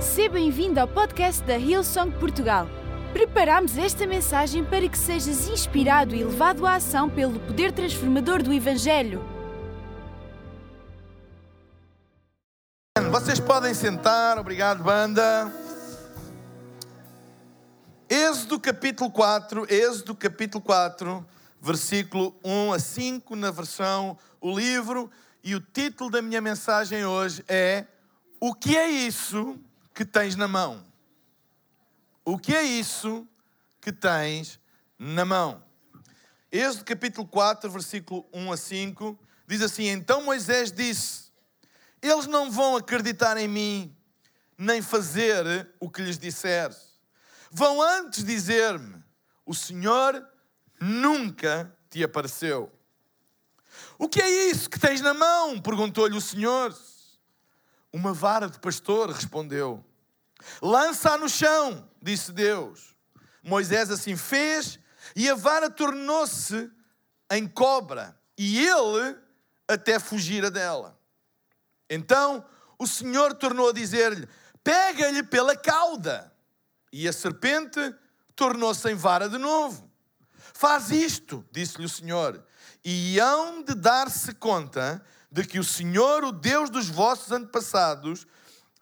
Seja bem-vindo ao podcast da Hillsong Portugal. Preparamos esta mensagem para que sejas inspirado e levado à ação pelo poder transformador do Evangelho. Vocês podem sentar, obrigado, banda. Êxodo capítulo 4, Êxodo capítulo 4, versículo 1 a 5, na versão O Livro, e o título da minha mensagem hoje é O que é isso que tens na mão? O que é isso que tens na mão? Êxodo capítulo 4, versículo 1 a 5, diz assim: Então Moisés disse: Eles não vão acreditar em mim, nem fazer o que lhes disser. Vão antes dizer-me: O Senhor nunca te apareceu. O que é isso que tens na mão? perguntou-lhe o Senhor. Uma vara de pastor, respondeu. Lança-a no chão, disse Deus. Moisés assim fez e a vara tornou-se em cobra e ele até fugira dela. Então o Senhor tornou a dizer-lhe: Pega-lhe pela cauda. E a serpente tornou-se em vara de novo. Faz isto, disse-lhe o Senhor, e hão de dar-se conta de que o Senhor, o Deus dos vossos antepassados,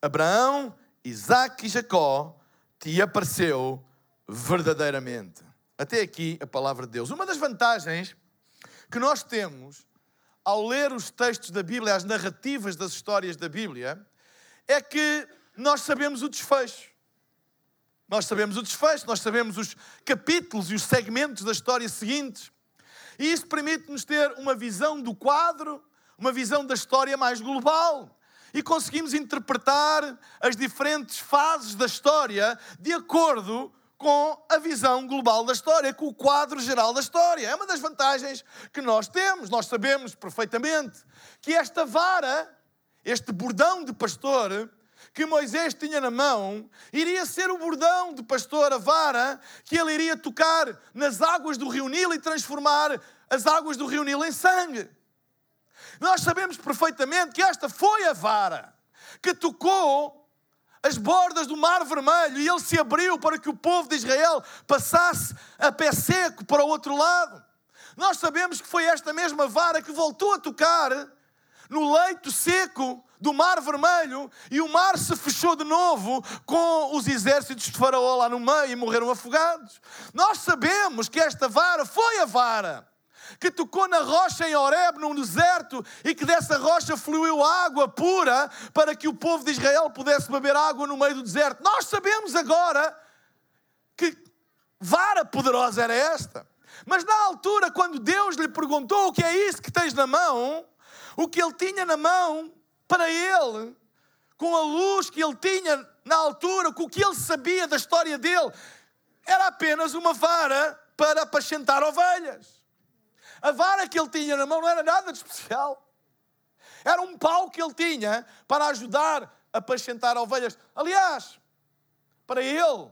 Abraão, Isaac e Jacó, te apareceu verdadeiramente. Até aqui a palavra de Deus. Uma das vantagens que nós temos ao ler os textos da Bíblia, as narrativas das histórias da Bíblia, é que nós sabemos o desfecho. Nós sabemos o desfecho, nós sabemos os capítulos e os segmentos da história seguintes. E isso permite-nos ter uma visão do quadro, uma visão da história mais global. E conseguimos interpretar as diferentes fases da história de acordo com a visão global da história, com o quadro geral da história. É uma das vantagens que nós temos. Nós sabemos perfeitamente que esta vara, este bordão de pastor, que Moisés tinha na mão iria ser o bordão de pastor, a vara, que ele iria tocar nas águas do rio Nilo e transformar as águas do rio Nilo em sangue. Nós sabemos perfeitamente que esta foi a vara que tocou as bordas do Mar Vermelho e ele se abriu para que o povo de Israel passasse a pé seco para o outro lado. Nós sabemos que foi esta mesma vara que voltou a tocar no leito seco do Mar Vermelho e o mar se fechou de novo com os exércitos de Faraó lá no meio e morreram afogados. Nós sabemos que esta vara foi a vara que tocou na rocha em Horeb, num deserto, e que dessa rocha fluiu água pura para que o povo de Israel pudesse beber água no meio do deserto. Nós sabemos agora que vara poderosa era esta. Mas na altura, quando Deus lhe perguntou o que é isso que tens na mão, o que ele tinha na mão para ele, com a luz que ele tinha na altura, com o que ele sabia da história dele, era apenas uma vara para apacentar ovelhas. A vara que ele tinha na mão não era nada de especial. Era um pau que ele tinha para ajudar a apacentar ovelhas. Aliás, para ele,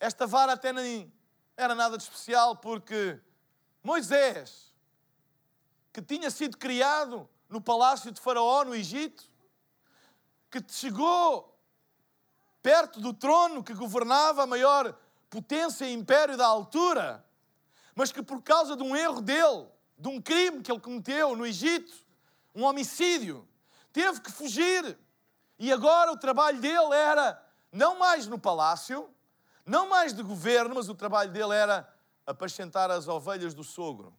esta vara até nem era nada de especial, porque Moisés, que tinha sido criado no palácio de Faraó, no Egito, que chegou perto do trono que governava a maior potência e império da altura, mas que por causa de um erro dele, de um crime que ele cometeu no Egito, um homicídio, teve que fugir. E agora o trabalho dele era não mais no palácio, não mais de governo, mas o trabalho dele era apacentar as ovelhas do sogro.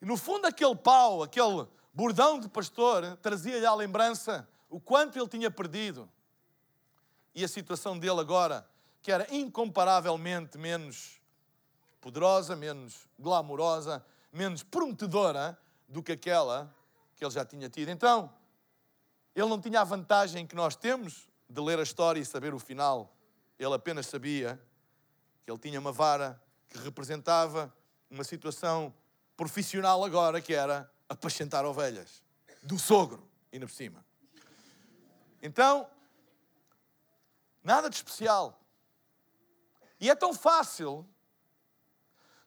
E no fundo, aquele pau, aquele bordão de pastor trazia-lhe à lembrança o quanto ele tinha perdido e a situação dele agora, que era incomparavelmente menos poderosa, menos glamourosa, menos prometedora do que aquela que ele já tinha tido. Então, ele não tinha a vantagem que nós temos de ler a história e saber o final. Ele apenas sabia que ele tinha uma vara que representava uma situação profissional agora, que era apacentar ovelhas do sogro, ainda por cima. Então, nada de especial. E é tão fácil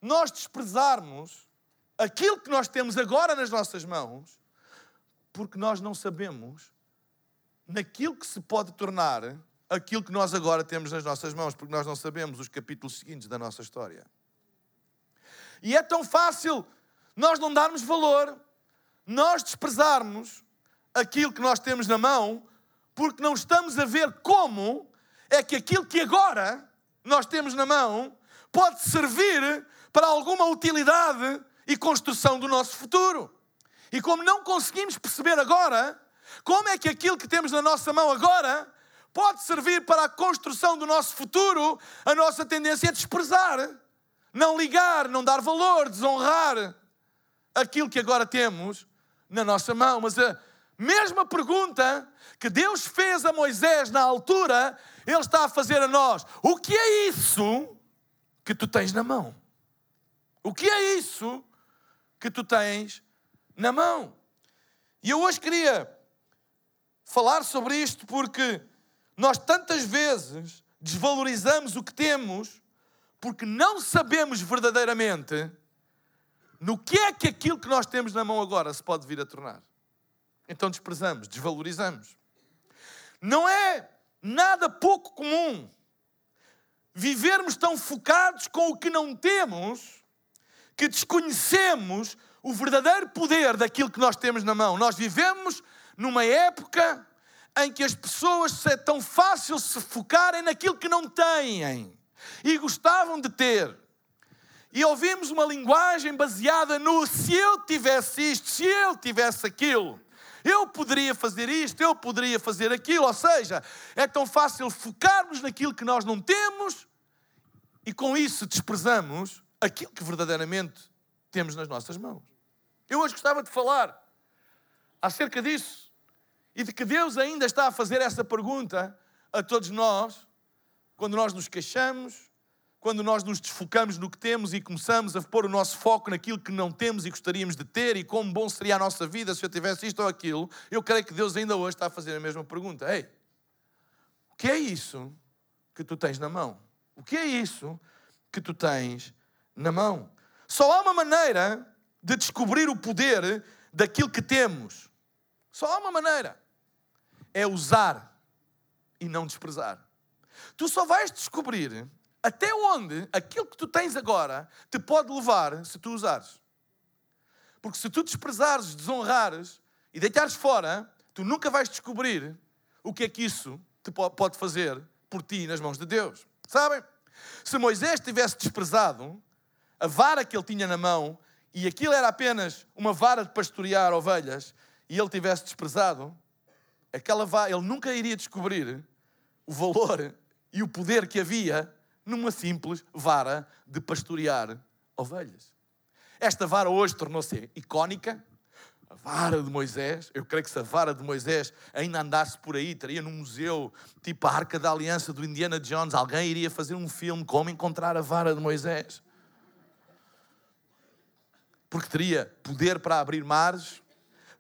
nós desprezarmos aquilo que nós temos agora nas nossas mãos, porque nós não sabemos naquilo que se pode tornar aquilo que nós agora temos nas nossas mãos, porque nós não sabemos os capítulos seguintes da nossa história. E é tão fácil nós não darmos valor, nós desprezarmos aquilo que nós temos na mão, porque não estamos a ver como é que aquilo que agora nós temos na mão pode servir para alguma utilidade e construção do nosso futuro. E como não conseguimos perceber agora, como é que aquilo que temos na nossa mão agora pode servir para a construção do nosso futuro, a nossa tendência é desprezar, não ligar, não dar valor, desonrar aquilo que agora temos na nossa mão. Mas a mesma pergunta que Deus fez a Moisés na altura, Ele está a fazer a nós: o que é isso que tu tens na mão? O que é isso que tu tens na mão? E eu hoje queria falar sobre isto porque nós tantas vezes desvalorizamos o que temos porque não sabemos verdadeiramente no que é que aquilo que nós temos na mão agora se pode vir a tornar. Então desprezamos, desvalorizamos. Não é nada pouco comum vivermos tão focados com o que não temos que desconhecemos o verdadeiro poder daquilo que nós temos na mão. Nós vivemos numa época em que as pessoas é tão fácil se focarem naquilo que não têm e gostavam de ter. E ouvimos uma linguagem baseada no se eu tivesse isto, se eu tivesse aquilo, eu poderia fazer isto, eu poderia fazer aquilo. Ou seja, é tão fácil focarmos naquilo que nós não temos e com isso desprezamos aquilo que verdadeiramente temos nas nossas mãos. Eu hoje gostava de falar acerca disso e de que Deus ainda está a fazer essa pergunta a todos nós, quando nós nos queixamos, quando nós nos desfocamos no que temos e começamos a pôr o nosso foco naquilo que não temos e gostaríamos de ter e como bom seria a nossa vida se eu tivesse isto ou aquilo, eu creio que Deus ainda hoje está a fazer a mesma pergunta. Ei, o que é isso que tu tens na mão? O que é isso que tu tens na mão? Só há uma maneira de descobrir o poder daquilo que temos. Só há uma maneira é usar e não desprezar. Tu só vais descobrir até onde aquilo que tu tens agora te pode levar se tu usares. Porque se tu desprezares, desonrares e deitares fora, tu nunca vais descobrir o que é que isso te pode fazer por ti nas mãos de Deus. Sabem? Se Moisés tivesse desprezado a vara que ele tinha na mão e aquilo era apenas uma vara de pastorear ovelhas e ele tivesse desprezado, aquela vara, ele nunca iria descobrir o valor e o poder que havia numa simples vara de pastorear ovelhas. Esta vara hoje tornou-se icónica. A vara de Moisés, eu creio que se a vara de Moisés ainda andasse por aí, estaria num museu tipo a Arca da Aliança do Indiana Jones, alguém iria fazer um filme como encontrar a vara de Moisés. Porque teria poder para abrir mares,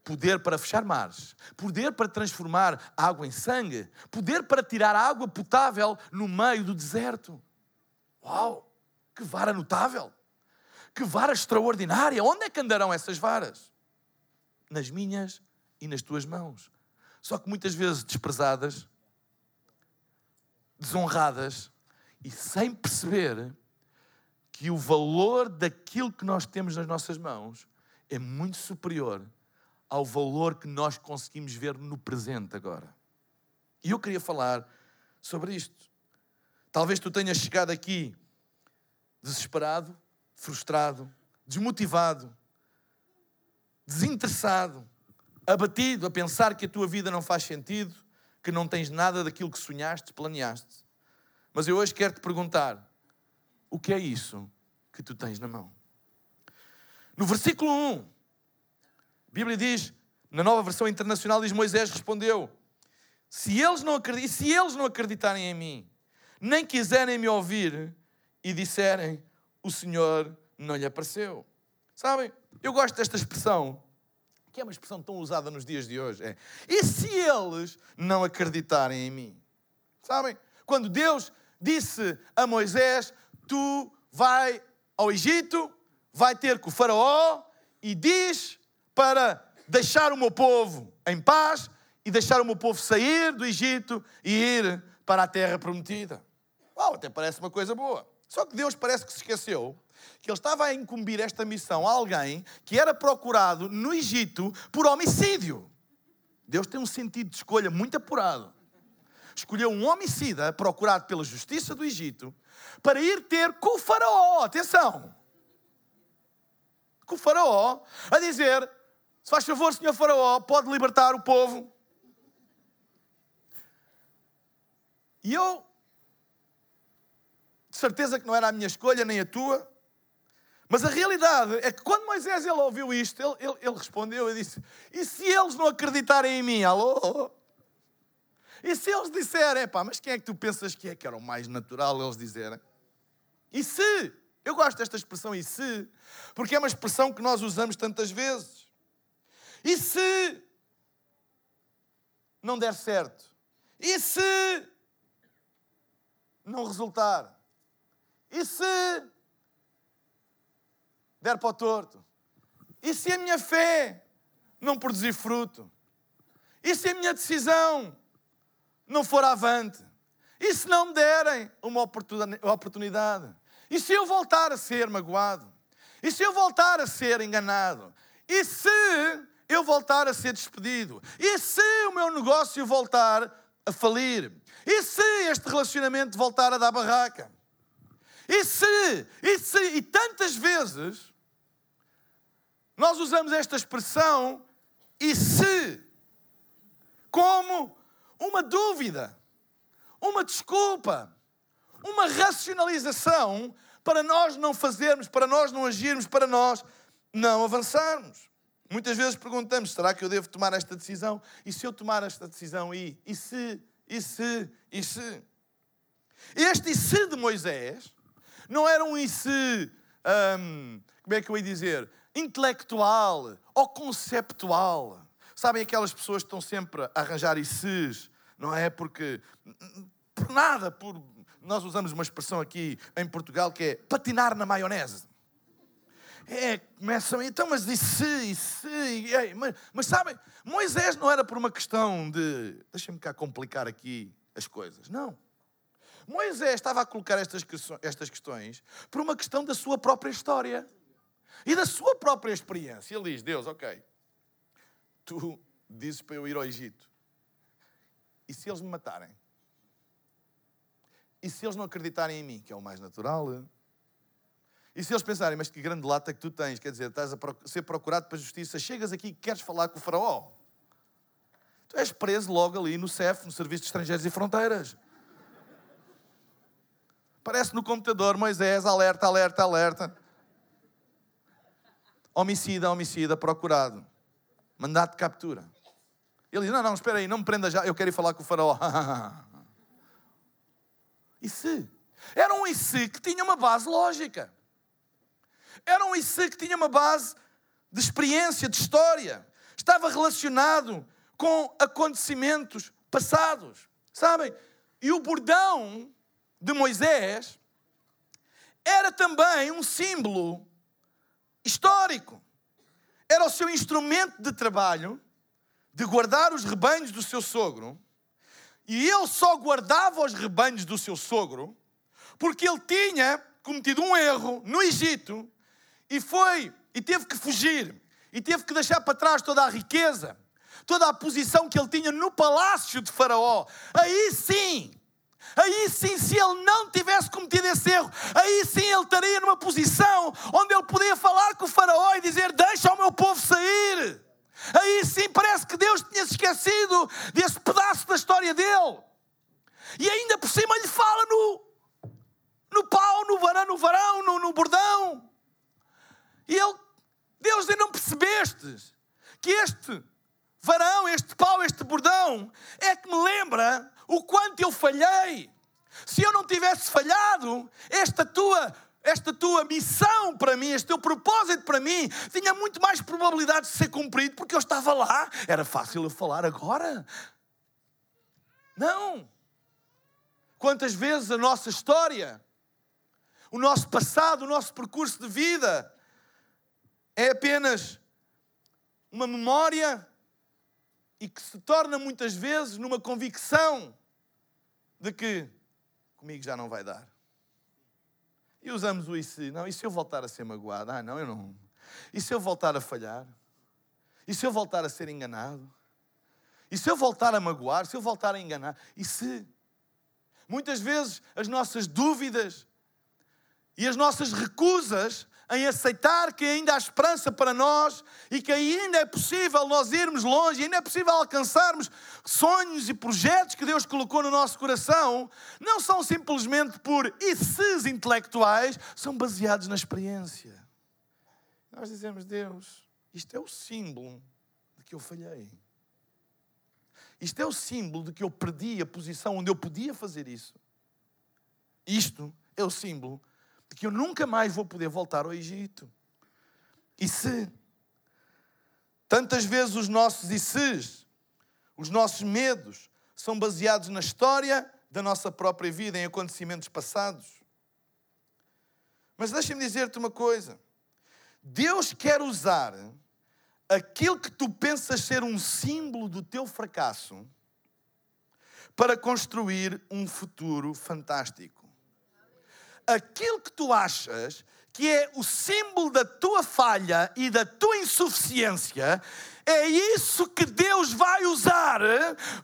poder para fechar mares, poder para transformar água em sangue, poder para tirar água potável no meio do deserto. Uau! Que vara notável! Que vara extraordinária! Onde é que andarão essas varas? Nas minhas e nas tuas mãos. Só que muitas vezes desprezadas, desonradas e sem perceber que o valor daquilo que nós temos nas nossas mãos é muito superior ao valor que nós conseguimos ver no presente agora. E eu queria falar sobre isto. Talvez tu tenhas chegado aqui desesperado, frustrado, desmotivado, desinteressado, abatido, a pensar que a tua vida não faz sentido, que não tens nada daquilo que sonhaste, planeaste. Mas eu hoje quero te perguntar: o que é isso que tu tens na mão? No versículo 1, a Bíblia diz, na nova versão internacional, diz: Moisés respondeu: se eles, não se eles não acreditarem em mim, nem quiserem me ouvir e disserem: O Senhor não lhe apareceu. Sabem, eu gosto desta expressão, que é uma expressão tão usada nos dias de hoje. É, e se eles não acreditarem em mim? Sabem, quando Deus disse a Moisés: Tu vai ao Egito, vai ter com o Faraó e diz para deixar o meu povo em paz e deixar o meu povo sair do Egito e ir para a terra prometida. Uau, até parece uma coisa boa. Só que Deus parece que se esqueceu que ele estava a incumbir esta missão a alguém que era procurado no Egito por homicídio. Deus tem um sentido de escolha muito apurado. Escolheu um homicida procurado pela justiça do Egito para ir ter com o faraó, atenção, com o faraó, a dizer, se faz favor, senhor faraó, pode libertar o povo. E eu, de certeza que não era a minha escolha, nem a tua, mas a realidade é que quando Moisés ele ouviu isto, ele, ele, ele respondeu e disse: E se eles não acreditarem em mim? Alô? E se eles disserem, pá, mas quem é que tu pensas que é que era o mais natural eles dizerem? E se? Eu gosto desta expressão e se, porque é uma expressão que nós usamos tantas vezes. E se não der certo? E se não resultar? E se der para o torto? E se a minha fé não produzir fruto? E se a minha decisão não for avante? E se não me derem uma oportunidade? E se eu voltar a ser magoado? E se eu voltar a ser enganado? E se eu voltar a ser despedido? E se o meu negócio voltar a falir? E se este relacionamento voltar a dar barraca? E se, e se, e tantas vezes nós usamos esta expressão e se como uma dúvida, uma desculpa, uma racionalização para nós não fazermos, para nós não agirmos, para nós não avançarmos. Muitas vezes perguntamos: será que eu devo tomar esta decisão? E se eu tomar esta decisão e, e se, e se, e se? Este e se de Moisés não era um e se, hum, como é que eu ia dizer? Intelectual ou conceptual. Sabem aquelas pessoas que estão sempre a arranjar e se, não é? Porque, por nada, por nós usamos uma expressão aqui em Portugal que é patinar na maionese. É, começam, então, mas e se, e se, e, mas, mas sabem, Moisés não era por uma questão de, deixa-me cá complicar aqui as coisas, não. Moisés estava a colocar estas, estas questões por uma questão da sua própria história e da sua própria experiência. Ele diz: Deus, ok, tu dizes para eu ir ao Egito, e se eles me matarem? E se eles não acreditarem em mim, que é o mais natural? E se eles pensarem, mas que grande lata que tu tens, quer dizer, estás a ser procurado para a justiça, chegas aqui e queres falar com o faraó. Tu és preso logo ali no CEF, no Serviço de Estrangeiros e Fronteiras. Parece no computador, Moisés, alerta, alerta, alerta. Homicida, homicida, procurado. Mandato de captura. Ele diz: Não, não, espera aí, não me prenda já, eu quero ir falar com o faraó. E se? Era um e se que tinha uma base lógica. Era um e se que tinha uma base de experiência, de história. Estava relacionado com acontecimentos passados. Sabem? E o bordão de Moisés era também um símbolo histórico. Era o seu instrumento de trabalho de guardar os rebanhos do seu sogro e ele só guardava os rebanhos do seu sogro porque ele tinha cometido um erro no Egito e foi e teve que fugir e teve que deixar para trás toda a riqueza, toda a posição que ele tinha no palácio de Faraó. Aí sim, aí sim, se ele não tivesse cometido esse erro, aí sim ele estaria numa posição onde ele podia falar com o Faraó e dizer: Deixa o meu povo sair. Aí sim parece que Deus tinha se esquecido desse pedaço da história dele. E ainda por cima lhe fala no, no pau, no varão, no varão, no, no bordão. E ele, Deus, ainda não percebestes que este varão, este pau, este bordão é que me lembra o quanto eu falhei. Se eu não tivesse falhado, esta tua esta tua missão para mim, este teu propósito para mim, tinha muito mais probabilidade de ser cumprido porque eu estava lá. Era fácil eu falar agora? Não. Quantas vezes a nossa história, o nosso passado, o nosso percurso de vida é apenas uma memória e que se torna muitas vezes numa convicção de que comigo já não vai dar. E usamos o e se. Não, e se eu voltar a ser magoado? Ah, não, eu não. E se eu voltar a falhar? E se eu voltar a ser enganado? E se eu voltar a magoar? Se eu voltar a enganar? E se? Muitas vezes as nossas dúvidas e as nossas recusas em aceitar que ainda há esperança para nós e que ainda é possível nós irmos longe, ainda é possível alcançarmos sonhos e projetos que Deus colocou no nosso coração, não são simplesmente por isses intelectuais, são baseados na experiência. Nós dizemos, Deus, isto é o símbolo de que eu falhei. Isto é o símbolo de que eu perdi a posição onde eu podia fazer isso. Isto é o símbolo de que eu nunca mais vou poder voltar ao Egito. E se tantas vezes os nossos e se, os nossos medos, são baseados na história da nossa própria vida, em acontecimentos passados. Mas deixa-me dizer-te uma coisa: Deus quer usar aquilo que tu pensas ser um símbolo do teu fracasso para construir um futuro fantástico aquilo que tu achas que é o símbolo da tua falha e da tua insuficiência, é isso que Deus vai usar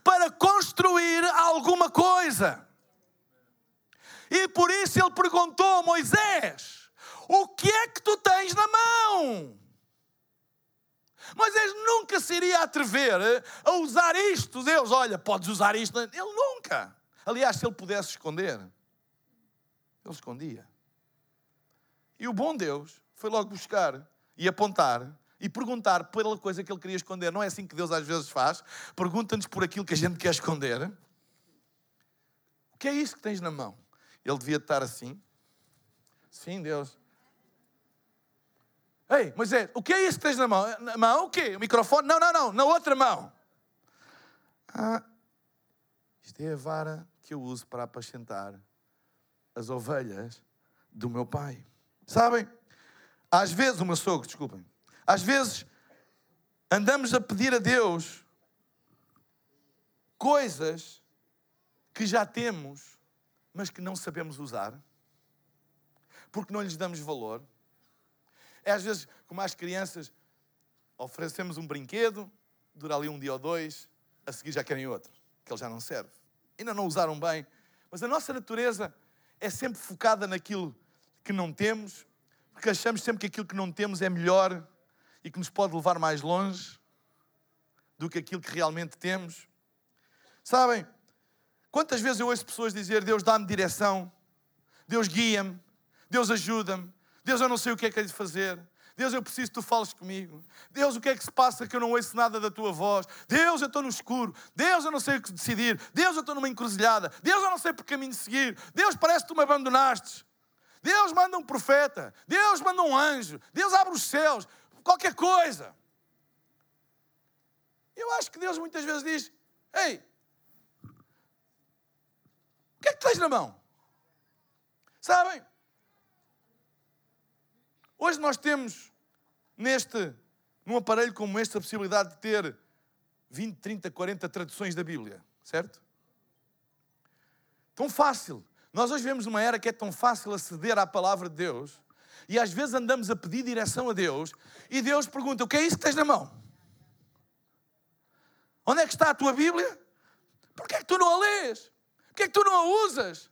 para construir alguma coisa. E por isso ele perguntou a Moisés: O que é que tu tens na mão? Moisés nunca se iria atrever a usar isto. Deus, olha, podes usar isto. Ele nunca. Aliás, se ele pudesse esconder, ele escondia. E o bom Deus foi logo buscar e apontar e perguntar pela coisa que ele queria esconder. Não é assim que Deus às vezes faz. Pergunta-nos por aquilo que a gente quer esconder. O que é isso que tens na mão? Ele devia estar assim. Sim, Deus. Ei, Moisés, o que é isso que tens na mão? Na mão o quê? O microfone? Não, não, não, na outra mão. Ah, isto é a vara que eu uso para apacentar as ovelhas do meu pai. Sabem? Às vezes, o meu sogro, desculpem. Às vezes andamos a pedir a Deus coisas que já temos, mas que não sabemos usar, porque não lhes damos valor. É às vezes, como as crianças, oferecemos um brinquedo, dura ali um dia ou dois, a seguir já querem outro, que ele já não serve. Ainda não usaram bem. Mas a nossa natureza é sempre focada naquilo que não temos, porque achamos sempre que aquilo que não temos é melhor e que nos pode levar mais longe do que aquilo que realmente temos. Sabem, quantas vezes eu ouço pessoas dizer: Deus dá-me direção, Deus guia-me, Deus ajuda-me, Deus eu não sei o que é que é de fazer. Deus, eu preciso que tu fales comigo. Deus, o que é que se passa que eu não ouço nada da tua voz? Deus, eu estou no escuro. Deus, eu não sei o que decidir. Deus, eu estou numa encruzilhada. Deus, eu não sei por caminho seguir. Deus, parece que tu me abandonaste. Deus manda um profeta. Deus manda um anjo. Deus abre os céus. Qualquer coisa. Eu acho que Deus muitas vezes diz: Ei, o que é que tens na mão? Sabem? Hoje nós temos neste, num aparelho como este, a possibilidade de ter 20, 30, 40 traduções da Bíblia, certo? Tão fácil. Nós hoje vemos uma era que é tão fácil aceder à palavra de Deus e às vezes andamos a pedir direção a Deus e Deus pergunta: O que é isso que tens na mão? Onde é que está a tua Bíblia? Porquê é que tu não a lês? Porquê é que tu não a usas?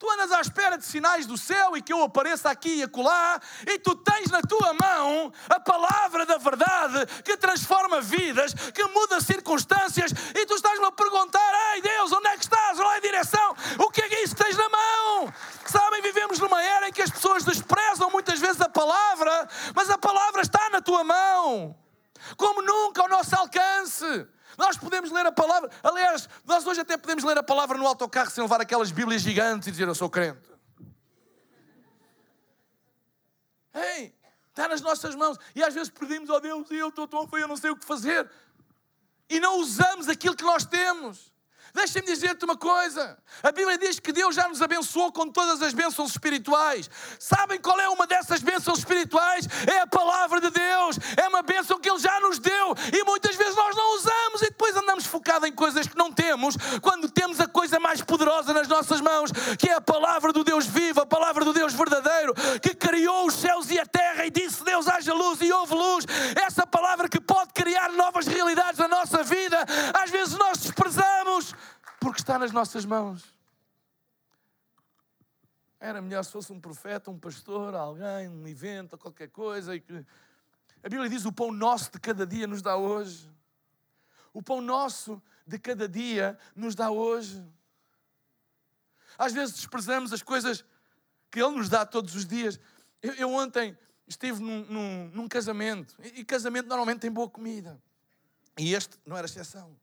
Tu andas à espera de sinais do céu e que eu apareça aqui e acolá, e tu tens na tua mão a palavra da verdade que transforma vidas, que muda circunstâncias, e tu estás-me a perguntar: Ei Deus, onde é que estás? Olha a direção, o que é isso que tens na mão? Sabem, vivemos numa era em que as pessoas desprezam muitas vezes a palavra, mas a palavra está na tua mão, como nunca ao nosso alcance. Nós podemos ler a palavra. Aliás, nós hoje até podemos ler a palavra no autocarro sem levar aquelas Bíblias gigantes e dizer eu sou crente. Ei, está nas nossas mãos. E às vezes pedimos, oh Deus, eu estou tão feio, eu não sei o que fazer. E não usamos aquilo que nós temos. Deixa-me dizer-te uma coisa. A Bíblia diz que Deus já nos abençoou com todas as bênçãos espirituais. Sabem qual é uma dessas bênçãos espirituais? É a palavra de Deus. É uma bênção que Ele já nos deu e muitas vezes nós não usamos e depois andamos focados em coisas que não temos, quando temos a coisa mais poderosa nas nossas mãos, que é a palavra do Deus vivo, a palavra do Deus verdadeiro, que criou os céus e a terra e disse Deus haja luz e houve luz. Essa palavra que pode criar novas realidades na nossa vida, às vezes nós desprezamos porque está nas nossas mãos. Era melhor se fosse um profeta, um pastor, alguém, um evento, qualquer coisa. E que... A Bíblia diz: o pão nosso de cada dia nos dá hoje. O pão nosso de cada dia nos dá hoje. Às vezes desprezamos as coisas que Ele nos dá todos os dias. Eu, eu ontem estive num, num, num casamento, e, e casamento normalmente tem boa comida. E este não era exceção.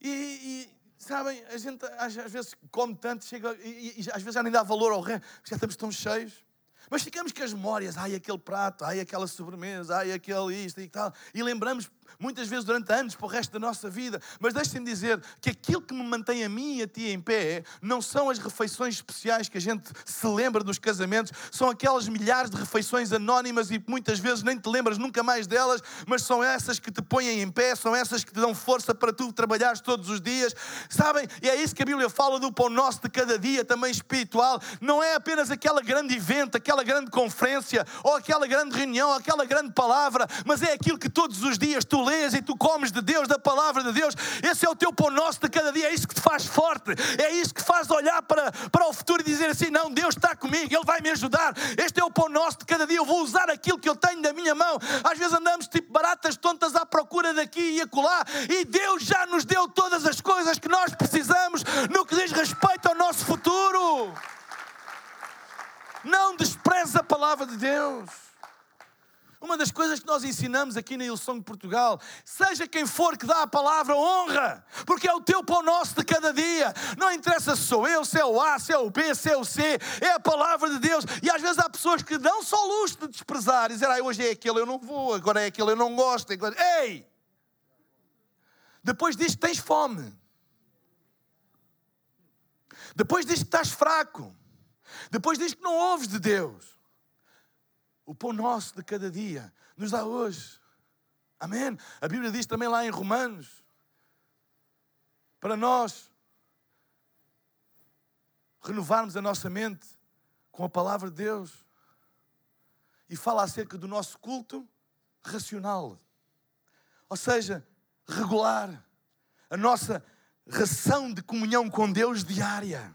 E, sabem, a gente às, às, vezes come tanto, chega e, e, às vezes já nem dá valor ao resto, já estamos tão cheios. Mas ficamos com as memórias, ai aquele prato, ai aquela sobremesa, ai aquele isto e tal. E lembramos muitas vezes durante anos para o resto da nossa vida. Mas deixem-me dizer que aquilo que me mantém a mim e a ti em pé não são as refeições especiais que a gente se lembra dos casamentos, são aquelas milhares de refeições anónimas e muitas vezes nem te lembras nunca mais delas, mas são essas que te põem em pé, são essas que te dão força para tu trabalhares todos os dias. Sabem? E é isso que a Bíblia fala do pão nosso de cada dia, também espiritual. Não é apenas aquela grande evento, aquela grande conferência, ou aquela grande reunião, ou aquela grande palavra, mas é aquilo que todos os dias tu lês e tu comes de Deus, da palavra de Deus, esse é o teu pão nosso de cada dia, é isso que te faz forte, é isso que faz olhar para, para o futuro e dizer assim: não, Deus está comigo, Ele vai me ajudar, este é o pão nosso de cada dia, eu vou usar aquilo que eu tenho da minha mão. Às vezes andamos tipo baratas tontas à procura daqui e acolá, e Deus já nos deu todas as coisas que nós precisamos no que diz respeito ao nosso futuro. Não despreze a palavra de Deus. Uma das coisas que nós ensinamos aqui na Ilson de Portugal, seja quem for que dá a palavra, honra, porque é o teu pão nosso de cada dia. Não interessa se sou eu, se é o A, se é o B, se é o C, é a palavra de Deus. E às vezes há pessoas que dão só luxo de desprezar e dizer, ah, hoje é aquele, eu não vou, agora é aquele, eu não gosto. Agora... Ei! Depois diz que tens fome. Depois diz que estás fraco. Depois diz que não ouves de Deus. O pão nosso de cada dia nos dá hoje. Amém? A Bíblia diz também lá em Romanos, para nós renovarmos a nossa mente com a palavra de Deus. E fala acerca do nosso culto racional. Ou seja, regular. A nossa ração de comunhão com Deus diária.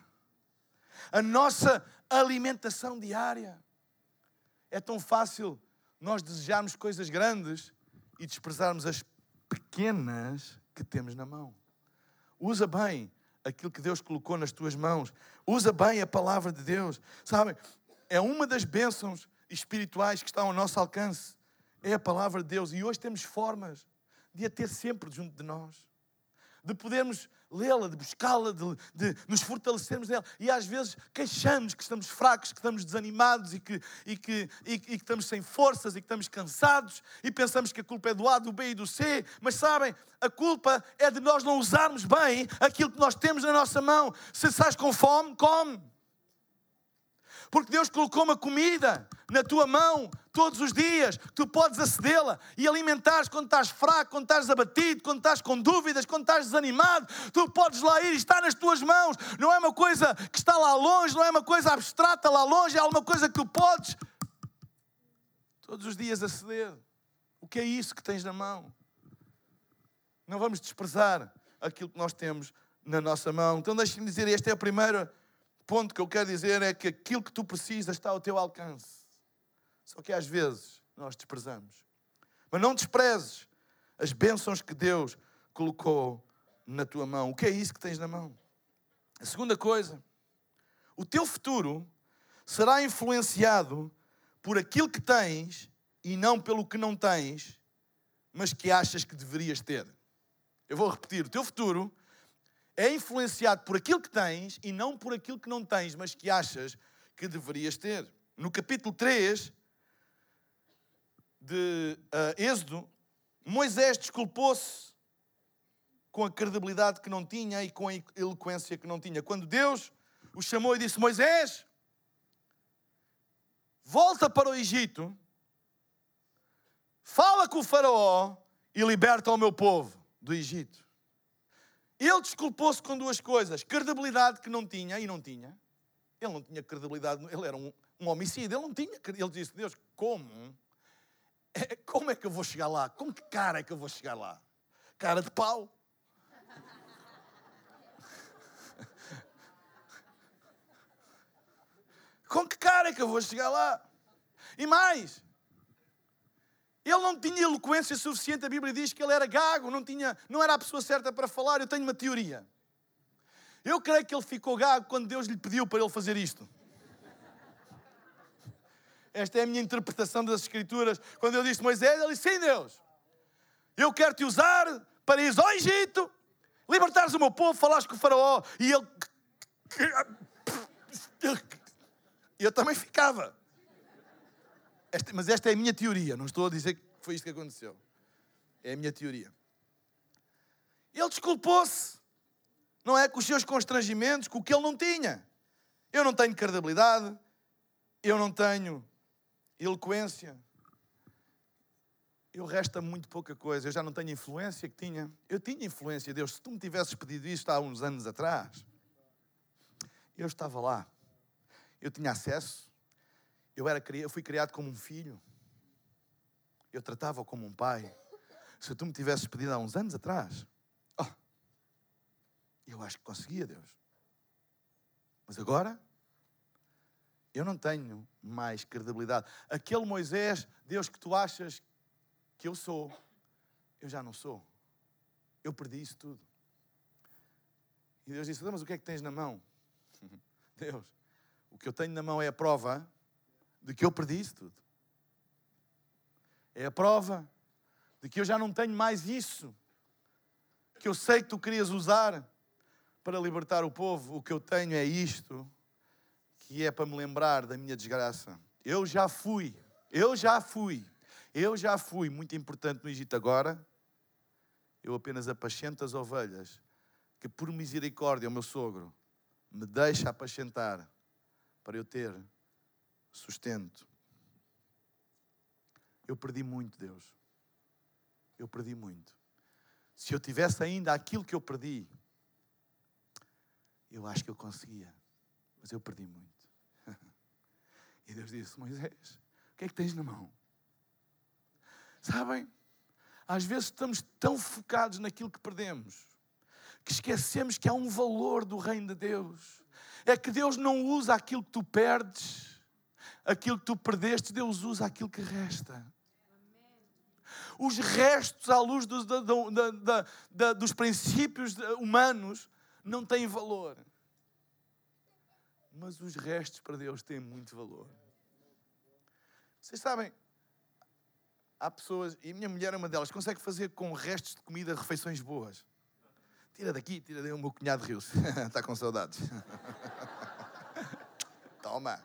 A nossa alimentação diária. É tão fácil nós desejarmos coisas grandes e desprezarmos as pequenas que temos na mão. Usa bem aquilo que Deus colocou nas tuas mãos. Usa bem a palavra de Deus. Sabem, é uma das bênçãos espirituais que está ao nosso alcance. É a palavra de Deus. E hoje temos formas de a ter sempre junto de nós de podermos lê-la, de buscá-la, de, de, nos fortalecermos dela. E às vezes queixamos que estamos fracos, que estamos desanimados e que, e, que, e, e que estamos sem forças e que estamos cansados e pensamos que a culpa é do A, do B e do C. Mas sabem, a culpa é de nós não usarmos bem aquilo que nós temos na nossa mão. Se estás com fome, come. Porque Deus colocou uma comida na tua mão todos os dias, tu podes acedê-la e alimentares quando estás fraco, quando estás abatido, quando estás com dúvidas, quando estás desanimado, tu podes lá ir está nas tuas mãos. Não é uma coisa que está lá longe, não é uma coisa abstrata lá longe, é alguma coisa que tu podes todos os dias aceder. O que é isso que tens na mão? Não vamos desprezar aquilo que nós temos na nossa mão. Então deixe-me dizer, este é o primeiro ponto que eu quero dizer é que aquilo que tu precisas está ao teu alcance. Só que às vezes nós desprezamos. Mas não desprezes as bênçãos que Deus colocou na tua mão. O que é isso que tens na mão? A segunda coisa, o teu futuro será influenciado por aquilo que tens e não pelo que não tens, mas que achas que deverias ter. Eu vou repetir: o teu futuro é influenciado por aquilo que tens e não por aquilo que não tens, mas que achas que deverias ter. No capítulo 3 de uh, Êxodo, Moisés desculpou-se com a credibilidade que não tinha e com a eloquência que não tinha. Quando Deus o chamou e disse: Moisés, volta para o Egito, fala com o Faraó e liberta o meu povo do Egito. Ele desculpou-se com duas coisas: credibilidade que não tinha e não tinha. Ele não tinha credibilidade, ele era um, um homicida, ele não tinha. Ele disse: Deus, como? É, como é que eu vou chegar lá? Com que cara é que eu vou chegar lá? Cara de pau. Com que cara é que eu vou chegar lá? E mais, ele não tinha eloquência suficiente, a Bíblia diz que ele era gago, não, tinha, não era a pessoa certa para falar. Eu tenho uma teoria. Eu creio que ele ficou gago quando Deus lhe pediu para ele fazer isto. Esta é a minha interpretação das Escrituras. Quando ele disse Moisés, ele disse: Sim, Deus, eu quero te usar para ir ao Egito, libertares o meu povo, falares com o Faraó. E ele. Eu também ficava. Esta, mas esta é a minha teoria, não estou a dizer que foi isto que aconteceu. É a minha teoria. Ele desculpou-se, não é? Com os seus constrangimentos, com o que ele não tinha. Eu não tenho credibilidade, eu não tenho eloquência, eu resta muito pouca coisa, eu já não tenho influência que tinha. Eu tinha influência, Deus, se tu me tivesses pedido isto há uns anos atrás, eu estava lá, eu tinha acesso, eu, era, eu fui criado como um filho, eu tratava-o como um pai. Se tu me tivesses pedido há uns anos atrás, oh, eu acho que conseguia, Deus. Mas agora, eu não tenho mais credibilidade. Aquele Moisés, Deus, que tu achas que eu sou, eu já não sou. Eu perdi isso tudo. E Deus disse: Mas o que é que tens na mão? Deus, o que eu tenho na mão é a prova de que eu perdi isso tudo. É a prova de que eu já não tenho mais isso que eu sei que tu querias usar para libertar o povo. O que eu tenho é isto que é para me lembrar da minha desgraça. Eu já fui, eu já fui, eu já fui muito importante no Egito agora. Eu apenas apacento as ovelhas que, por misericórdia, o meu sogro me deixa apacentar para eu ter sustento. Eu perdi muito, Deus. Eu perdi muito. Se eu tivesse ainda aquilo que eu perdi, eu acho que eu conseguia. Mas eu perdi muito. E Deus disse: Moisés, o que é que tens na mão? Sabem? Às vezes estamos tão focados naquilo que perdemos que esquecemos que há um valor do reino de Deus. É que Deus não usa aquilo que tu perdes, aquilo que tu perdeste, Deus usa aquilo que resta. Os restos, à luz dos, da, da, da, dos princípios humanos, não têm valor. Mas os restos para Deus têm muito valor. Vocês sabem, há pessoas, e a minha mulher é uma delas, consegue fazer com restos de comida refeições boas. Tira daqui, tira daí, o meu cunhado riu-se. Está com saudades. Toma.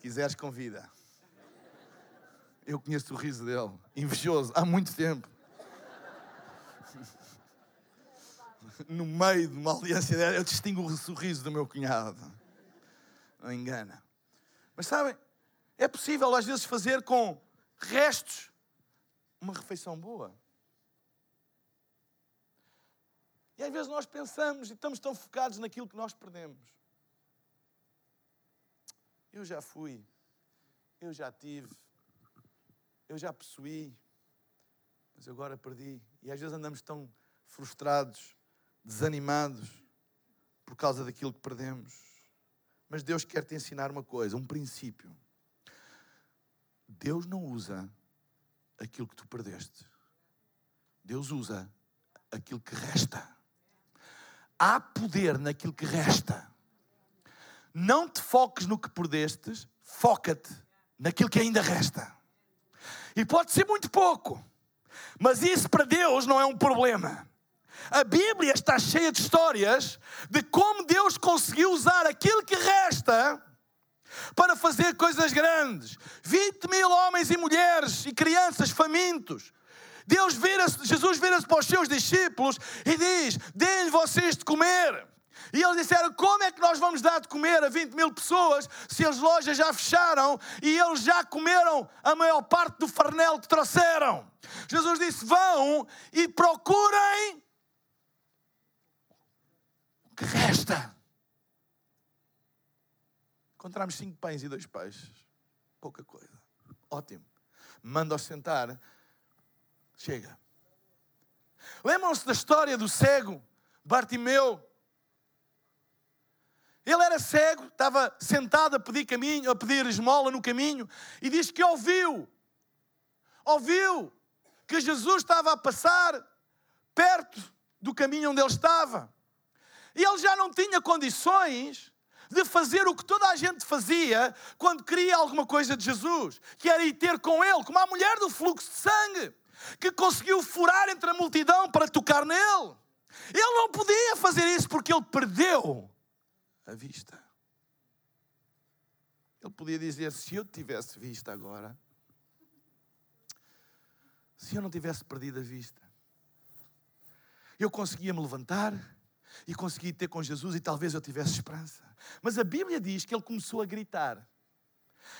Se quiseres, convida. Eu conheço o riso dele. Invejoso, há muito tempo. No meio de uma aliança dela, eu distingo o sorriso do meu cunhado. Não engana. Mas sabem, é possível às vezes fazer com restos uma refeição boa. E às vezes nós pensamos e estamos tão focados naquilo que nós perdemos. Eu já fui, eu já tive, eu já possuí, mas agora perdi. E às vezes andamos tão frustrados, desanimados por causa daquilo que perdemos. Mas Deus quer te ensinar uma coisa, um princípio. Deus não usa aquilo que tu perdeste. Deus usa aquilo que resta. Há poder naquilo que resta. Não te foques no que perdestes, foca-te naquilo que ainda resta. E pode ser muito pouco, mas isso para Deus não é um problema. A Bíblia está cheia de histórias de como Deus conseguiu usar aquilo que resta para fazer coisas grandes. 20 mil homens e mulheres e crianças famintos Deus vira Jesus vira-se para os seus discípulos e diz: Deem-lhe vocês de comer. E eles disseram: Como é que nós vamos dar de comer a 20 mil pessoas se as lojas já fecharam e eles já comeram a maior parte do farnel que trouxeram? Jesus disse: Vão e procurem o que resta. Encontramos cinco pães e dois peixes. Pouca coisa. Ótimo. Manda-os sentar. Chega. Lembram-se da história do cego, Bartimeu? Ele era cego, estava sentado a pedir caminho, a pedir esmola no caminho, e diz que ouviu, ouviu que Jesus estava a passar perto do caminho onde ele estava. E ele já não tinha condições de fazer o que toda a gente fazia quando queria alguma coisa de Jesus, que era ir ter com ele, como a mulher do fluxo de sangue, que conseguiu furar entre a multidão para tocar nele. Ele não podia fazer isso porque ele perdeu a vista. Ele podia dizer: se eu tivesse vista agora, se eu não tivesse perdido a vista, eu conseguia me levantar e conseguia ter com Jesus e talvez eu tivesse esperança. Mas a Bíblia diz que ele começou a gritar: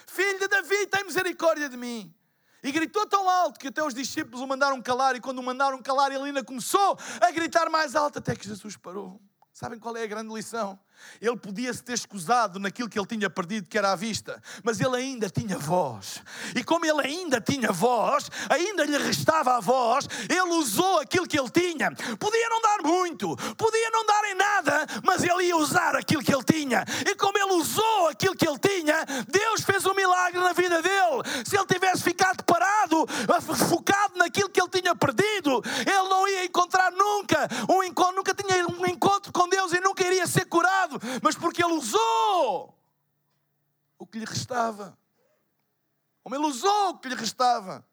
Filho de Davi, tem misericórdia de mim. E gritou tão alto que até os discípulos o mandaram calar, e quando o mandaram calar, ele ainda começou a gritar mais alto até que Jesus parou. Sabem qual é a grande lição? Ele podia se ter escusado naquilo que ele tinha perdido, que era a vista, mas ele ainda tinha voz. E como ele ainda tinha voz, ainda lhe restava a voz, ele usou aquilo que ele tinha. Podia não dar muito, podia não dar em nada, mas ele ia usar aquilo que ele tinha. E como ele usou aquilo que ele tinha, Deus fez um milagre na vida dele. Se ele tivesse ficado parado, focado naquilo que ele tinha perdido, ele não ia encontrar nunca um encontro, Iria ser curado, mas porque ele usou o que lhe restava. Como ele usou o que lhe restava.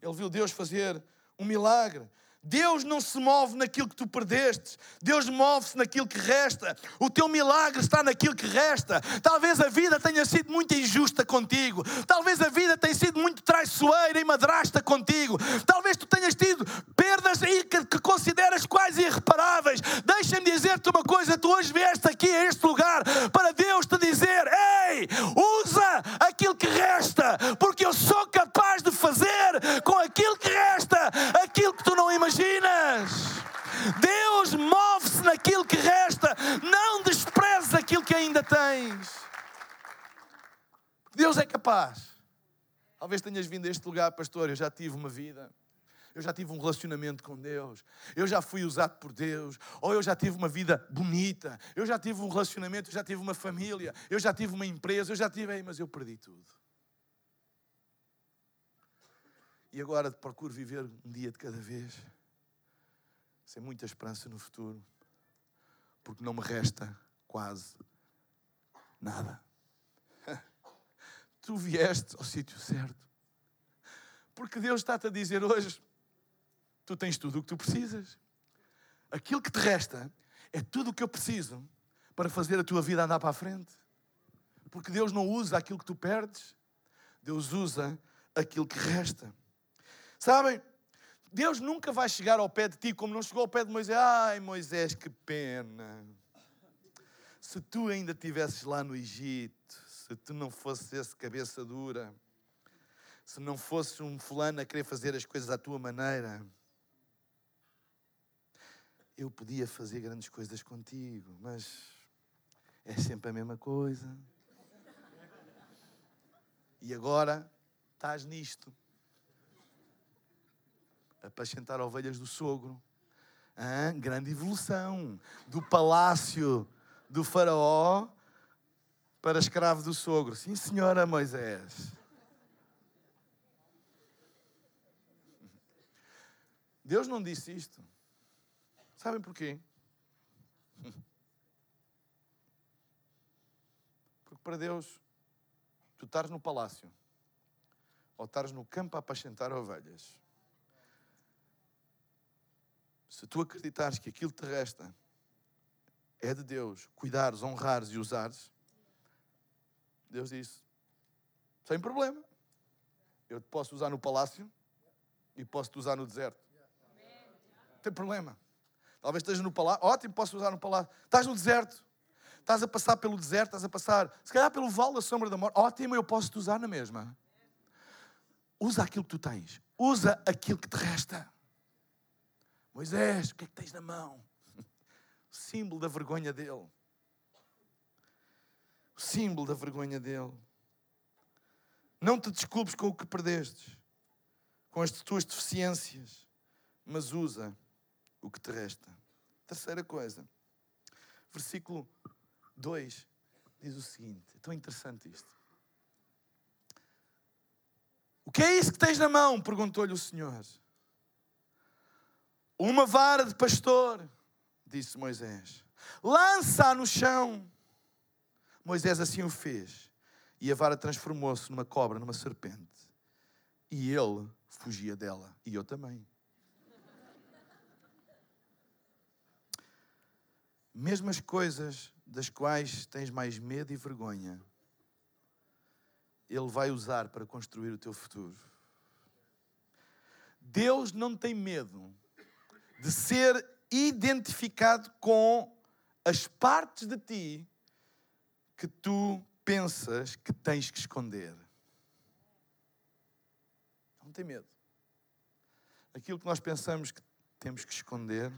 Ele viu Deus fazer um milagre. Deus não se move naquilo que tu perdeste, Deus move-se naquilo que resta. O teu milagre está naquilo que resta. Talvez a vida tenha sido muito injusta contigo, talvez a vida tenha sido muito traiçoeira e madrasta contigo, talvez tu tenhas tido perdas que, consideras quase irreparáveis. Deixa-me dizer-te uma coisa: tu hoje vieste aqui a este lugar para Deus te dizer: Ei, usa aquilo que resta, porque eu sou capaz de fazer com aquilo que resta aquilo imaginas. Deus move-se naquilo que resta, não desprezes aquilo que ainda tens. Deus é capaz. Talvez tenhas vindo a este lugar, pastor. Eu já tive uma vida, eu já tive um relacionamento com Deus, eu já fui usado por Deus, ou eu já tive uma vida bonita, eu já tive um relacionamento, eu já tive uma família, eu já tive uma empresa, eu já tive, mas eu perdi tudo. E agora procuro viver um dia de cada vez sem muita esperança no futuro, porque não me resta quase nada. Tu vieste ao sítio certo, porque Deus está-te a dizer hoje: tu tens tudo o que tu precisas. Aquilo que te resta é tudo o que eu preciso para fazer a tua vida andar para a frente. Porque Deus não usa aquilo que tu perdes, Deus usa aquilo que resta. Sabem? Deus nunca vai chegar ao pé de ti como não chegou ao pé de Moisés. Ai, Moisés, que pena. Se tu ainda estivesses lá no Egito, se tu não fosses esse cabeça dura, se não fosses um fulano a querer fazer as coisas à tua maneira, eu podia fazer grandes coisas contigo, mas é sempre a mesma coisa. E agora estás nisto apacentar ovelhas do sogro. Grande evolução do palácio do faraó para escravo do sogro. Sim, senhora Moisés. Deus não disse isto. Sabem porquê? Porque para Deus, tu estás no palácio ou estás no campo a apacentar ovelhas se tu acreditares que aquilo que te resta é de Deus, cuidares, honrares e usares, Deus disse: sem problema, Eu te posso usar no palácio e posso te usar no deserto. Não tem problema. Talvez estejas no palácio, ótimo, posso usar no palácio. Estás no deserto, estás a passar pelo deserto, estás a passar, se calhar pelo vale da sombra da morte, ótimo, eu posso te usar na mesma. Usa aquilo que tu tens, usa aquilo que te resta. Moisés, o que é que tens na mão? O símbolo da vergonha dele. O símbolo da vergonha dele. Não te desculpes com o que perdestes, com as tuas deficiências, mas usa o que te resta. Terceira coisa, versículo 2 diz o seguinte: é tão interessante isto. O que é isso que tens na mão? perguntou-lhe o Senhor. Uma vara de pastor, disse Moisés. Lança-a no chão. Moisés assim o fez. E a vara transformou-se numa cobra, numa serpente. E ele fugia dela. E eu também. Mesmo as coisas das quais tens mais medo e vergonha, Ele vai usar para construir o teu futuro. Deus não tem medo de ser identificado com as partes de ti que tu pensas que tens que esconder. Não tem medo. Aquilo que nós pensamos que temos que esconder,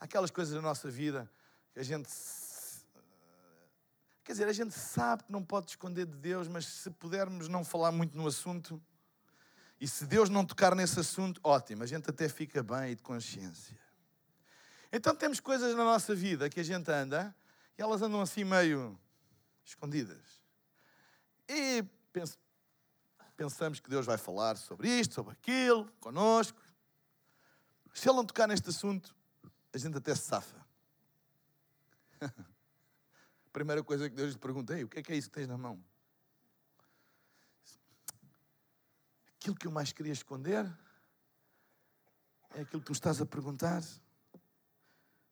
aquelas coisas da nossa vida que a gente. Quer dizer, a gente sabe que não pode esconder de Deus, mas se pudermos não falar muito no assunto, e se Deus não tocar nesse assunto, ótimo, a gente até fica bem e de consciência. Então temos coisas na nossa vida que a gente anda e elas andam assim meio escondidas. E pensamos que Deus vai falar sobre isto, sobre aquilo, conosco. Se Ele não tocar neste assunto, a gente até se safa. Primeira coisa que Deus lhe pergunta, o que é que é isso que tens na mão? Aquilo que eu mais queria esconder é aquilo que tu estás a perguntar.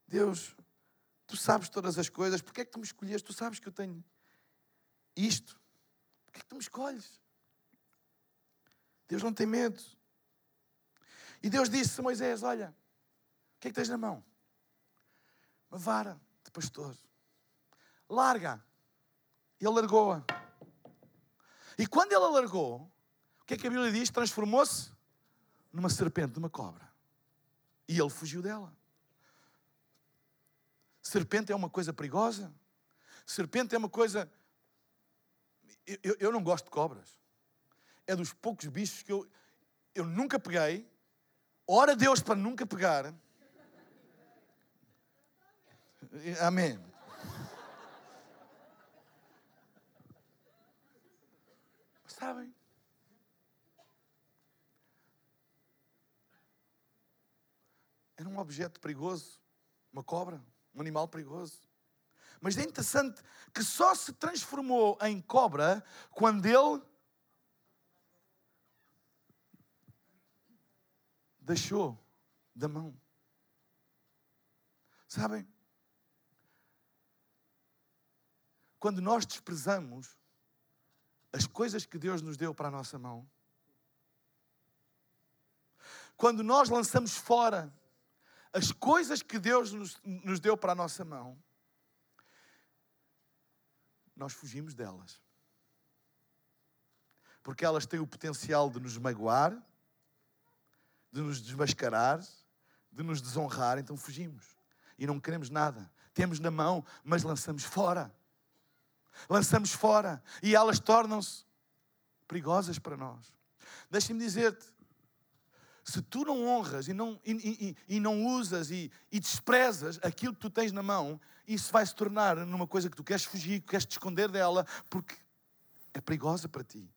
Deus, tu sabes todas as coisas, porque é que tu me escolheste? Tu sabes que eu tenho isto. Porquê é que tu me escolhes? Deus não tem medo. E Deus disse a Moisés: Olha, o que é que tens na mão? Uma vara de pastor. Larga. E ele largou-a. E quando ele a largou, que é que a Bíblia diz? Transformou-se numa serpente, numa cobra. E ele fugiu dela. Serpente é uma coisa perigosa. Serpente é uma coisa. Eu, eu não gosto de cobras. É dos poucos bichos que eu, eu nunca peguei. Ora Deus para nunca pegar. Amém. Sabem? Era um objeto perigoso, uma cobra, um animal perigoso. Mas é interessante que só se transformou em cobra quando ele deixou da mão. Sabem? Quando nós desprezamos as coisas que Deus nos deu para a nossa mão, quando nós lançamos fora as coisas que Deus nos, nos deu para a nossa mão, nós fugimos delas. Porque elas têm o potencial de nos magoar, de nos desmascarar, de nos desonrar, então fugimos. E não queremos nada. Temos na mão, mas lançamos fora lançamos fora e elas tornam-se perigosas para nós. Deixa-me dizer-te, se tu não honras e não, e, e, e não usas e, e, desprezas aquilo que tu tens na mão, isso vai se tornar numa coisa que tu queres fugir, que queres te esconder dela, porque é perigosa para ti.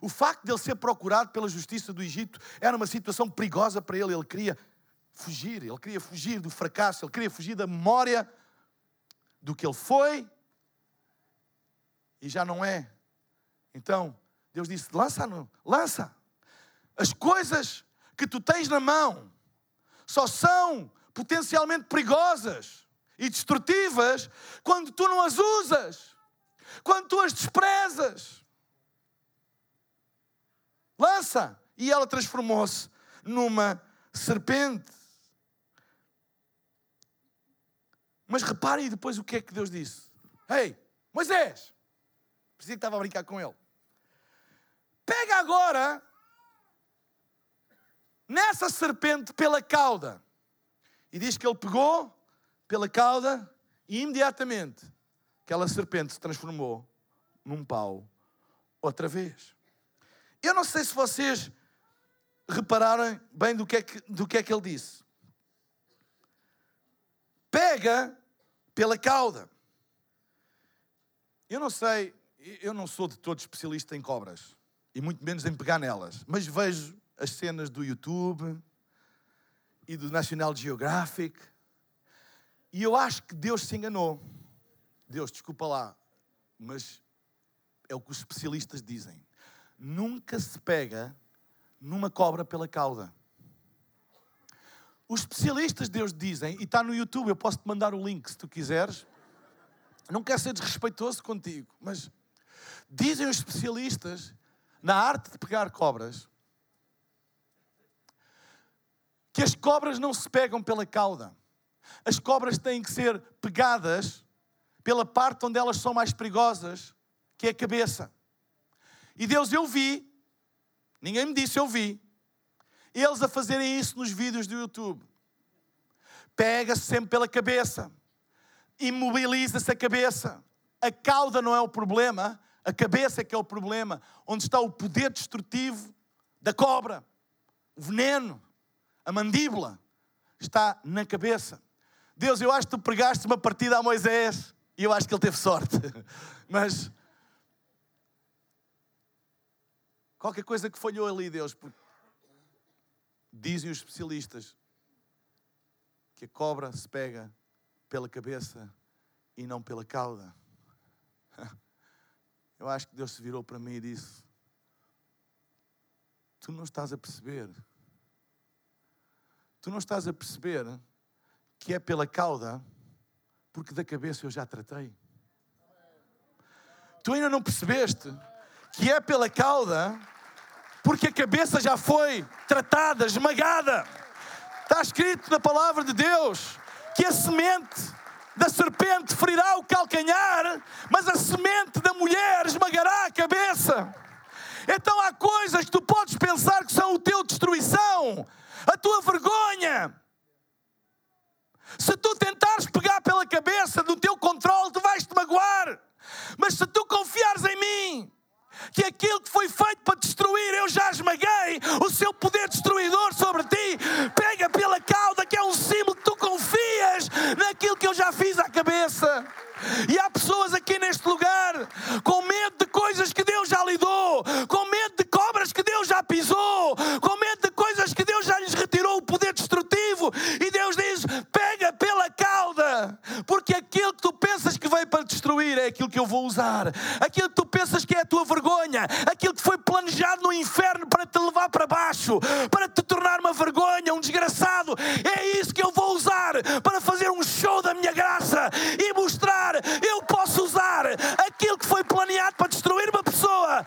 O facto de ele ser procurado pela justiça do Egito era uma situação perigosa para ele. Ele queria fugir, ele queria fugir do fracasso, ele queria fugir da memória do que ele foi e já não é. Então, Deus disse: lança, lança. As coisas que tu tens na mão só são potencialmente perigosas e destrutivas quando tu não as usas, quando tu as desprezas. lança. E ela transformou-se numa serpente. Mas reparem depois o que é que Deus disse. Ei, Moisés! Parecia que estava a brincar com ele. Pega agora nessa serpente pela cauda. E diz que ele pegou pela cauda e imediatamente aquela serpente se transformou num pau outra vez. Eu não sei se vocês repararam bem do que é que, do que, é que ele disse. Pega pela cauda. Eu não sei, eu não sou de todo especialista em cobras e muito menos em pegar nelas, mas vejo as cenas do YouTube e do National Geographic e eu acho que Deus se enganou. Deus, desculpa lá, mas é o que os especialistas dizem. Nunca se pega numa cobra pela cauda. Os especialistas de Deus dizem, e está no YouTube, eu posso te mandar o link se tu quiseres. Não quero ser desrespeitoso contigo, mas dizem os especialistas na arte de pegar cobras que as cobras não se pegam pela cauda. As cobras têm que ser pegadas pela parte onde elas são mais perigosas, que é a cabeça. E Deus, eu vi, ninguém me disse, eu vi, eles a fazerem isso nos vídeos do YouTube. Pega-se sempre pela cabeça, imobiliza-se a cabeça. A cauda não é o problema, a cabeça é que é o problema, onde está o poder destrutivo da cobra, o veneno, a mandíbula, está na cabeça. Deus, eu acho que tu pregaste uma partida a Moisés e eu acho que ele teve sorte. Mas qualquer coisa que falhou ali, Deus, dizem os especialistas que a cobra se pega pela cabeça e não pela cauda. Eu acho que Deus se virou para mim e disse: Tu não estás a perceber. Tu não estás a perceber que é pela cauda, porque da cabeça eu já tratei. Tu ainda não percebeste que é pela cauda, porque a cabeça já foi tratada, esmagada. Está escrito na palavra de Deus que a semente da serpente ferirá o calcanhar, mas a semente da mulher esmagará a cabeça. Então há coisas que tu podes pensar que são o teu destruição, a tua vergonha, se tu tentares pegar pela cabeça do teu controle, tu vais te magoar. Mas se tu confiares em mim, que aquilo que foi feito para destruir, eu já esmaguei o seu poder destruidor sobre ti. Pega pela cauda, que é um símbolo que tu confias naquilo que eu já fiz à cabeça. E há pessoas aqui neste lugar com medo de coisas que Deus já lidou, com medo de cobras que Deus já pisou, com medo Retirou o poder destrutivo. E Deus diz: pega pela cauda, porque aquilo que tu pensas que veio para destruir é aquilo que eu vou usar, aquilo que tu pensas que é a tua vergonha, aquilo que foi planejado no inferno para te levar para baixo, para te tornar uma vergonha, um desgraçado. É isso que eu vou usar para fazer um show da minha graça e mostrar eu posso usar aquilo que foi planeado para destruir uma pessoa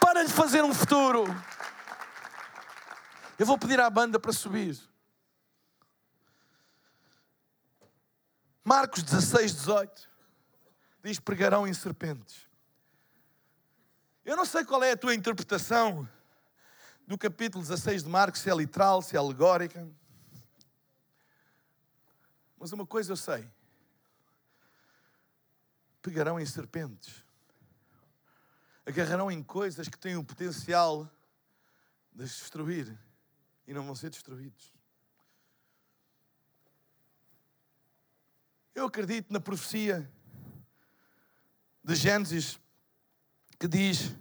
para lhe fazer um futuro. Eu vou pedir à banda para subir. Marcos 16, 18 diz: pregarão em serpentes. Eu não sei qual é a tua interpretação do capítulo 16 de Marcos, se é literal, se é alegórica. Mas uma coisa eu sei: pegarão em serpentes, agarrarão em coisas que têm o potencial de destruir e não vão ser destruídos. Eu acredito na profecia de Gênesis que diz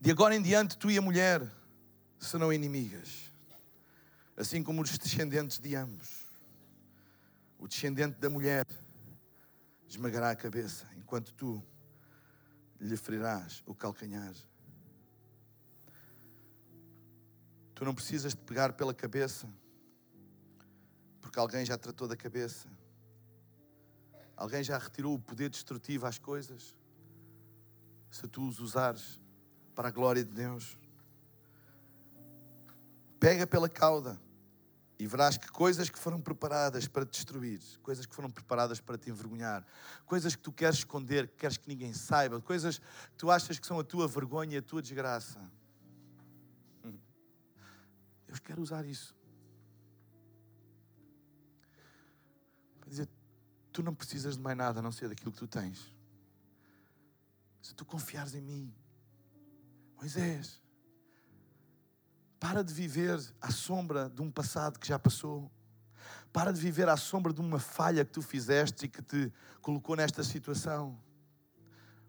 de agora em diante tu e a mulher serão inimigas, assim como os descendentes de ambos. O descendente da mulher esmagará a cabeça, enquanto tu lhe ferirás o calcanhar. Tu não precisas de pegar pela cabeça, porque alguém já tratou da cabeça. Alguém já retirou o poder destrutivo às coisas? Se tu os usares para a glória de Deus, pega pela cauda e verás que coisas que foram preparadas para te destruir, coisas que foram preparadas para te envergonhar, coisas que tu queres esconder, que queres que ninguém saiba, coisas que tu achas que são a tua vergonha e a tua desgraça. Hum. Deus quer usar isso. Para dizer, tu não precisas de mais nada a não ser daquilo que tu tens. Se tu confiares em mim, Moisés, para de viver à sombra de um passado que já passou. Para de viver à sombra de uma falha que tu fizeste e que te colocou nesta situação.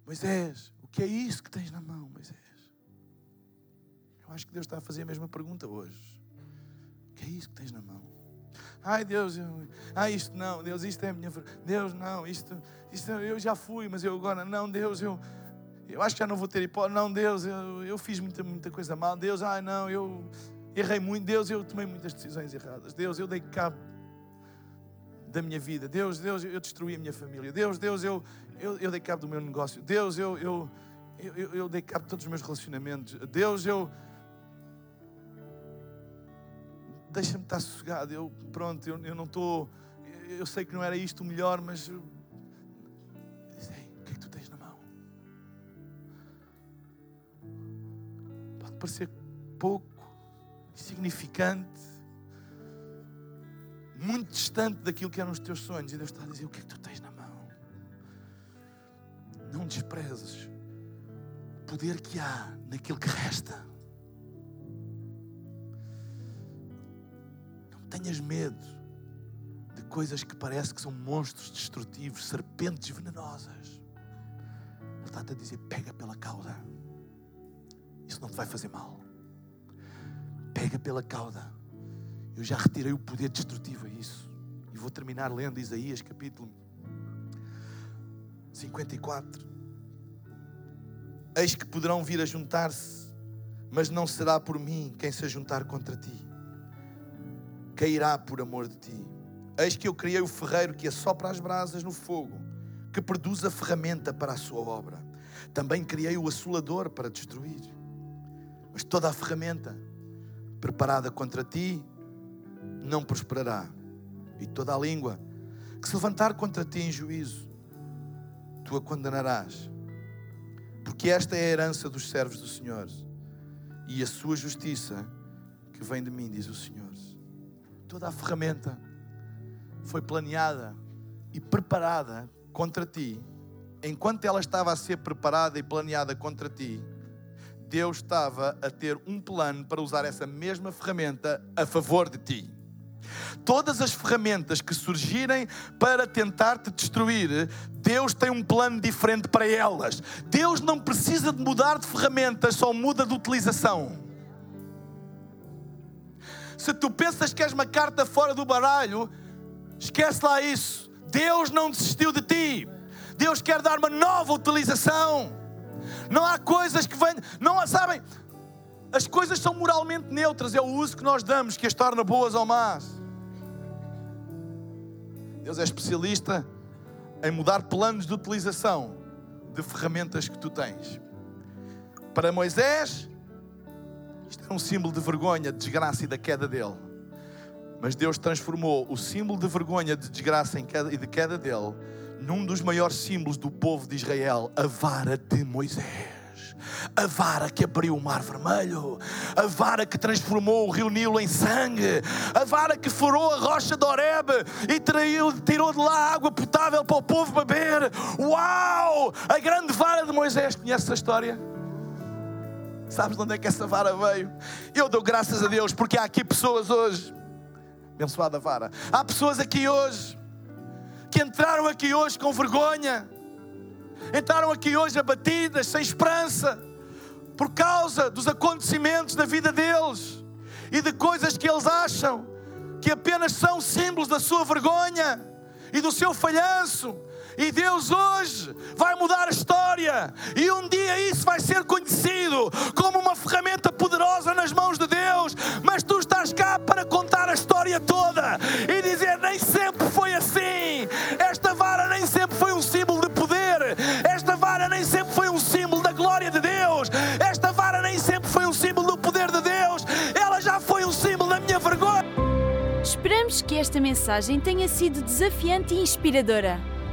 Moisés, o que é isso que tens na mão, Moisés? Eu acho que Deus está a fazer a mesma pergunta hoje. O que é isso que tens na mão? Ai Deus, eu, ah, isto não, Deus, isto é a minha. Deus, não, isto, isto eu já fui, mas eu agora, não, Deus, eu, eu acho que já não vou ter hipótese. Não, Deus, eu, eu fiz muita, muita coisa mal. Deus, ai não, eu errei muito. Deus, eu tomei muitas decisões erradas. Deus, eu dei cabo da minha vida. Deus, Deus, eu destruí a minha família. Deus, Deus, eu, eu, eu dei cabo do meu negócio. Deus, eu, eu, eu, eu dei cabo de todos os meus relacionamentos. Deus, eu. Deixa-me estar sossegado. Eu, pronto, eu, eu não estou. Eu sei que não era isto o melhor, mas parecer pouco, insignificante, muito distante daquilo que eram os teus sonhos. E Deus está a dizer: O que é que tu tens na mão? Não desprezes o poder que há naquilo que resta. Não tenhas medo de coisas que parece que são monstros destrutivos, serpentes venenosas. Ele está-te a dizer: pega pela cauda. Isso não te vai fazer mal. Pega pela cauda. Eu já retirei o poder destrutivo a isso. E vou terminar lendo Isaías capítulo 54. Eis que poderão vir a juntar-se, mas não será por mim quem se juntar contra ti. Cairá por amor de ti. Eis que eu criei o ferreiro que assopra as brasas no fogo, que produz a ferramenta para a sua obra. Também criei o assolador para destruir mas toda a ferramenta preparada contra ti não prosperará. E toda a língua que se levantar contra ti em juízo, tu a condenarás. Porque esta é a herança dos servos do Senhor e a sua justiça que vem de mim, diz o Senhor. Toda a ferramenta foi planeada e preparada contra ti. Enquanto ela estava a ser preparada e planeada contra ti, Deus estava a ter um plano para usar essa mesma ferramenta a favor de ti. Todas as ferramentas que surgirem para tentar te destruir, Deus tem um plano diferente para elas. Deus não precisa de mudar de ferramentas, só muda de utilização. Se tu pensas que és uma carta fora do baralho, esquece lá isso. Deus não desistiu de ti. Deus quer dar uma nova utilização. Não há coisas que vêm, não sabem, as coisas são moralmente neutras, é o uso que nós damos que as torna boas ou más. Deus é especialista em mudar planos de utilização de ferramentas que tu tens. Para Moisés, isto era um símbolo de vergonha, de desgraça e da queda dele. Mas Deus transformou o símbolo de vergonha, de desgraça e de queda dele num dos maiores símbolos do povo de Israel, a vara de Moisés. A vara que abriu o mar vermelho, a vara que transformou o rio Nilo em sangue, a vara que furou a rocha de Horeb e traiu, tirou de lá água potável para o povo beber. Uau! A grande vara de Moisés. Conhece essa história? Sabes de onde é que essa vara veio? Eu dou graças a Deus porque há aqui pessoas hoje, abençoada vara, há pessoas aqui hoje que entraram aqui hoje com vergonha, entraram aqui hoje abatidas, sem esperança, por causa dos acontecimentos da vida deles e de coisas que eles acham que apenas são símbolos da sua vergonha e do seu falhanço. E Deus hoje vai mudar a história. E um dia isso vai ser conhecido como uma ferramenta poderosa nas mãos de Deus. Mas tu estás cá para contar a história toda e dizer: nem sempre foi assim. Esta vara nem sempre foi um símbolo de poder. Esta vara nem sempre foi um símbolo da glória de Deus. Esta vara nem sempre foi um símbolo do poder de Deus. Ela já foi um símbolo da minha vergonha. Esperamos que esta mensagem tenha sido desafiante e inspiradora.